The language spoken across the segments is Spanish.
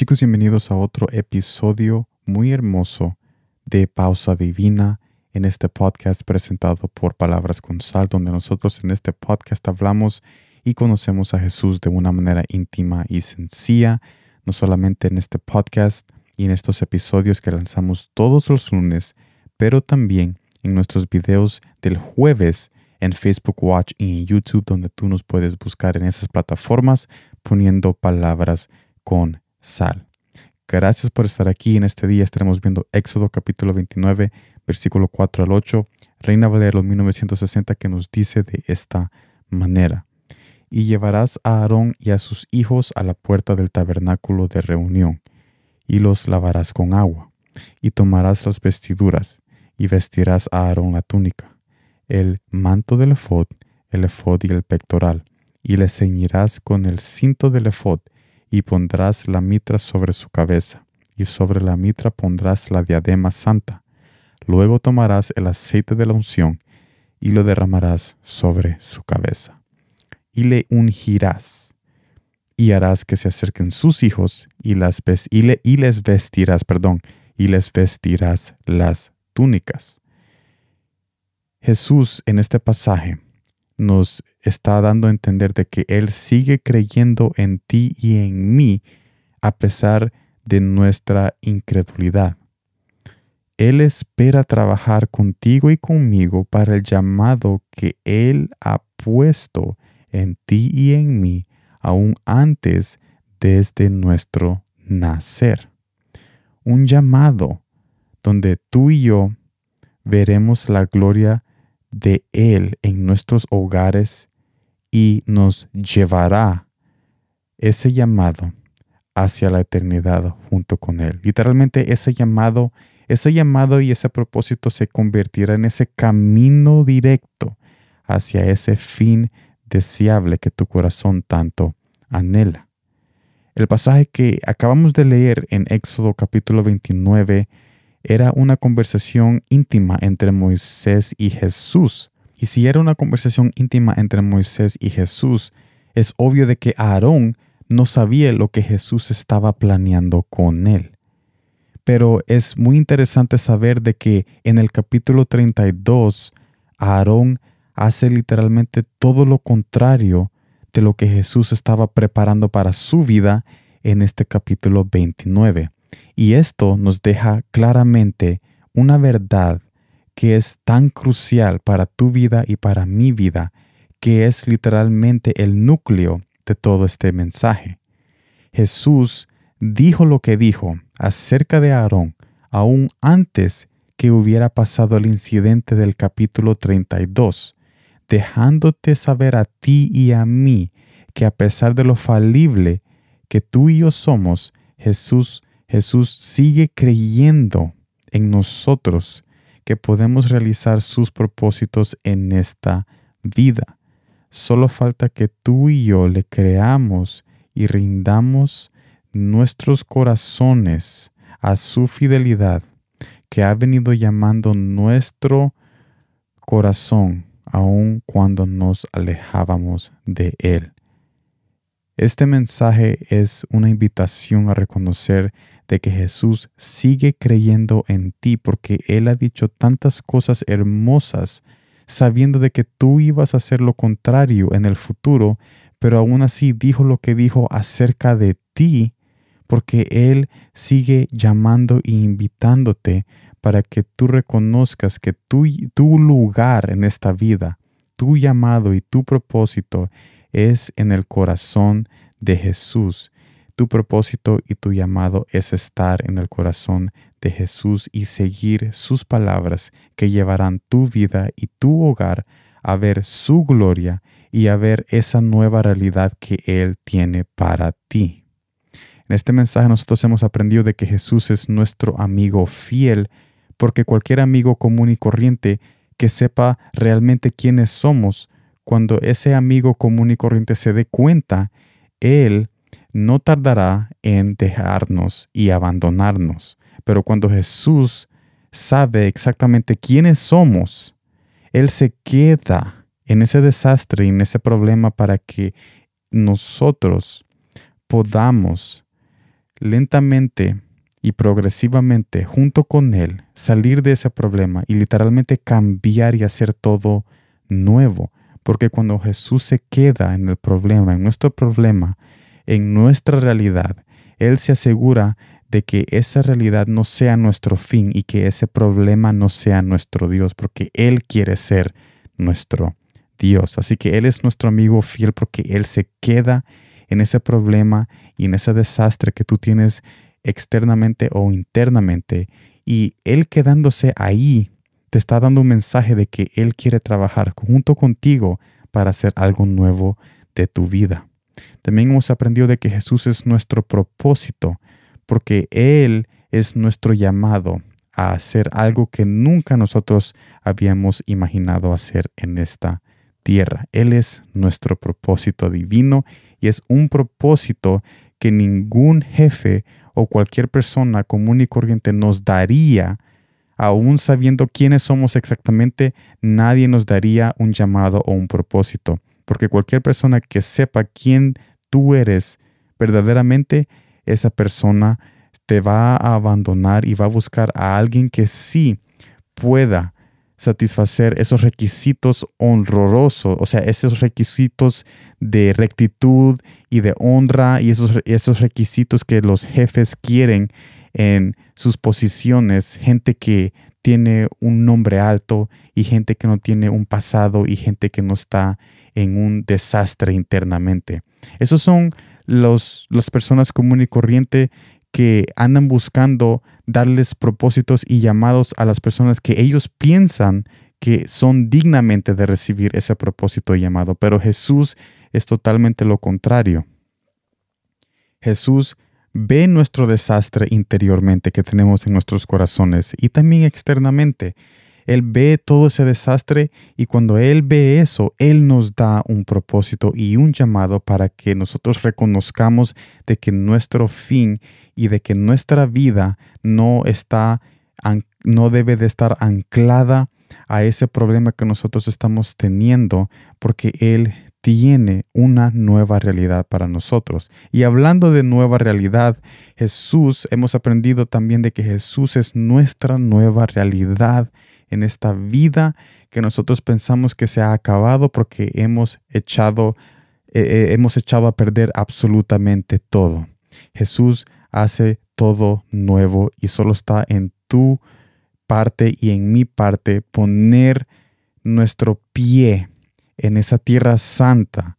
Chicos, bienvenidos a otro episodio muy hermoso de Pausa Divina en este podcast presentado por Palabras con Sal, donde nosotros en este podcast hablamos y conocemos a Jesús de una manera íntima y sencilla, no solamente en este podcast y en estos episodios que lanzamos todos los lunes, pero también en nuestros videos del jueves en Facebook Watch y en YouTube, donde tú nos puedes buscar en esas plataformas poniendo palabras con sal. Gracias por estar aquí. En este día estaremos viendo Éxodo capítulo 29, versículo 4 al 8, Reina Valero 1960, que nos dice de esta manera. Y llevarás a Aarón y a sus hijos a la puerta del tabernáculo de reunión, y los lavarás con agua, y tomarás las vestiduras, y vestirás a Aarón la túnica, el manto del efod, el efod y el pectoral, y le ceñirás con el cinto del efod, y pondrás la mitra sobre su cabeza, y sobre la mitra pondrás la diadema santa. Luego tomarás el aceite de la unción y lo derramarás sobre su cabeza. Y le ungirás, y harás que se acerquen sus hijos, y, y les vestirás, perdón, y les vestirás las túnicas. Jesús en este pasaje nos está dando a entender de que Él sigue creyendo en ti y en mí a pesar de nuestra incredulidad. Él espera trabajar contigo y conmigo para el llamado que Él ha puesto en ti y en mí aún antes desde nuestro nacer. Un llamado donde tú y yo veremos la gloria de Él en nuestros hogares y nos llevará ese llamado hacia la eternidad junto con Él. Literalmente ese llamado, ese llamado y ese propósito se convertirá en ese camino directo hacia ese fin deseable que tu corazón tanto anhela. El pasaje que acabamos de leer en Éxodo capítulo 29 era una conversación íntima entre Moisés y Jesús. Y si era una conversación íntima entre Moisés y Jesús, es obvio de que Aarón no sabía lo que Jesús estaba planeando con él. Pero es muy interesante saber de que en el capítulo 32, Aarón hace literalmente todo lo contrario de lo que Jesús estaba preparando para su vida en este capítulo 29. Y esto nos deja claramente una verdad que es tan crucial para tu vida y para mi vida, que es literalmente el núcleo de todo este mensaje. Jesús dijo lo que dijo acerca de Aarón aún antes que hubiera pasado el incidente del capítulo 32, dejándote saber a ti y a mí que a pesar de lo falible que tú y yo somos, Jesús Jesús sigue creyendo en nosotros que podemos realizar sus propósitos en esta vida. Solo falta que tú y yo le creamos y rindamos nuestros corazones a su fidelidad que ha venido llamando nuestro corazón aun cuando nos alejábamos de Él. Este mensaje es una invitación a reconocer de que Jesús sigue creyendo en ti porque Él ha dicho tantas cosas hermosas sabiendo de que tú ibas a hacer lo contrario en el futuro, pero aún así dijo lo que dijo acerca de ti porque Él sigue llamando e invitándote para que tú reconozcas que tu, tu lugar en esta vida, tu llamado y tu propósito es en el corazón de Jesús tu propósito y tu llamado es estar en el corazón de Jesús y seguir sus palabras que llevarán tu vida y tu hogar a ver su gloria y a ver esa nueva realidad que Él tiene para ti. En este mensaje nosotros hemos aprendido de que Jesús es nuestro amigo fiel, porque cualquier amigo común y corriente que sepa realmente quiénes somos, cuando ese amigo común y corriente se dé cuenta, Él no tardará en dejarnos y abandonarnos. Pero cuando Jesús sabe exactamente quiénes somos, Él se queda en ese desastre y en ese problema para que nosotros podamos lentamente y progresivamente junto con Él salir de ese problema y literalmente cambiar y hacer todo nuevo. Porque cuando Jesús se queda en el problema, en nuestro problema, en nuestra realidad, Él se asegura de que esa realidad no sea nuestro fin y que ese problema no sea nuestro Dios, porque Él quiere ser nuestro Dios. Así que Él es nuestro amigo fiel porque Él se queda en ese problema y en ese desastre que tú tienes externamente o internamente. Y Él quedándose ahí te está dando un mensaje de que Él quiere trabajar junto contigo para hacer algo nuevo de tu vida. También hemos aprendido de que Jesús es nuestro propósito, porque Él es nuestro llamado a hacer algo que nunca nosotros habíamos imaginado hacer en esta tierra. Él es nuestro propósito divino y es un propósito que ningún jefe o cualquier persona común y corriente nos daría, aún sabiendo quiénes somos exactamente, nadie nos daría un llamado o un propósito. Porque cualquier persona que sepa quién tú eres verdaderamente, esa persona te va a abandonar y va a buscar a alguien que sí pueda satisfacer esos requisitos honrosos, o sea, esos requisitos de rectitud y de honra y esos, esos requisitos que los jefes quieren en sus posiciones, gente que tiene un nombre alto y gente que no tiene un pasado y gente que no está en un desastre internamente. Esos son los, las personas común y corriente que andan buscando darles propósitos y llamados a las personas que ellos piensan que son dignamente de recibir ese propósito y llamado. Pero Jesús es totalmente lo contrario. Jesús ve nuestro desastre interiormente que tenemos en nuestros corazones y también externamente. Él ve todo ese desastre y cuando Él ve eso, Él nos da un propósito y un llamado para que nosotros reconozcamos de que nuestro fin y de que nuestra vida no está no debe de estar anclada a ese problema que nosotros estamos teniendo porque él tiene una nueva realidad para nosotros. Y hablando de nueva realidad, Jesús, hemos aprendido también de que Jesús es nuestra nueva realidad en esta vida que nosotros pensamos que se ha acabado porque hemos echado, eh, eh, hemos echado a perder absolutamente todo. Jesús hace todo nuevo y solo está en tu parte y en mi parte poner nuestro pie en esa tierra santa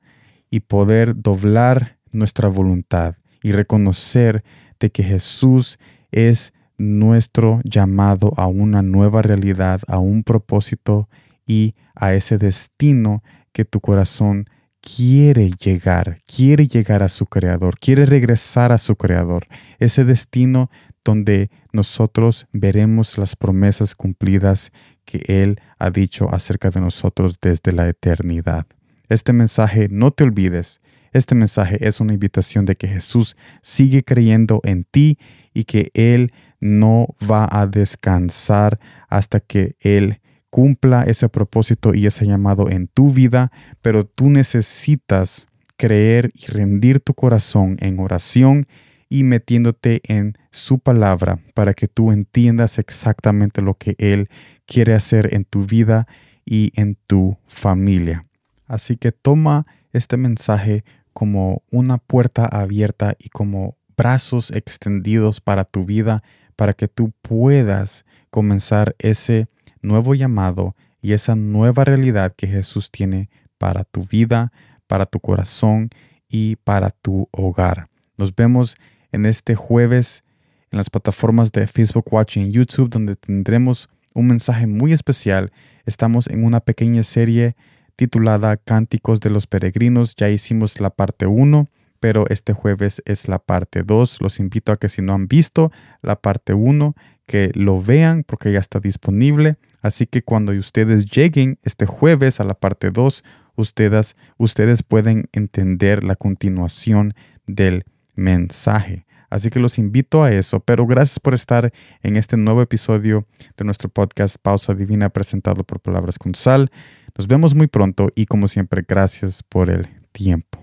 y poder doblar nuestra voluntad y reconocer de que Jesús es nuestro llamado a una nueva realidad, a un propósito y a ese destino que tu corazón quiere llegar, quiere llegar a su creador, quiere regresar a su creador, ese destino donde nosotros veremos las promesas cumplidas que Él ha dicho acerca de nosotros desde la eternidad. Este mensaje, no te olvides, este mensaje es una invitación de que Jesús sigue creyendo en ti y que Él no va a descansar hasta que Él cumpla ese propósito y ese llamado en tu vida, pero tú necesitas creer y rendir tu corazón en oración y metiéndote en su palabra para que tú entiendas exactamente lo que Él quiere hacer en tu vida y en tu familia. Así que toma este mensaje como una puerta abierta y como brazos extendidos para tu vida para que tú puedas comenzar ese nuevo llamado y esa nueva realidad que Jesús tiene para tu vida, para tu corazón y para tu hogar. Nos vemos en este jueves en las plataformas de Facebook Watch y YouTube donde tendremos un mensaje muy especial. Estamos en una pequeña serie titulada Cánticos de los Peregrinos. Ya hicimos la parte 1 pero este jueves es la parte 2. Los invito a que si no han visto la parte 1, que lo vean porque ya está disponible. Así que cuando ustedes lleguen este jueves a la parte 2, ustedes, ustedes pueden entender la continuación del mensaje. Así que los invito a eso, pero gracias por estar en este nuevo episodio de nuestro podcast Pausa Divina presentado por Palabras con Sal. Nos vemos muy pronto y como siempre, gracias por el tiempo.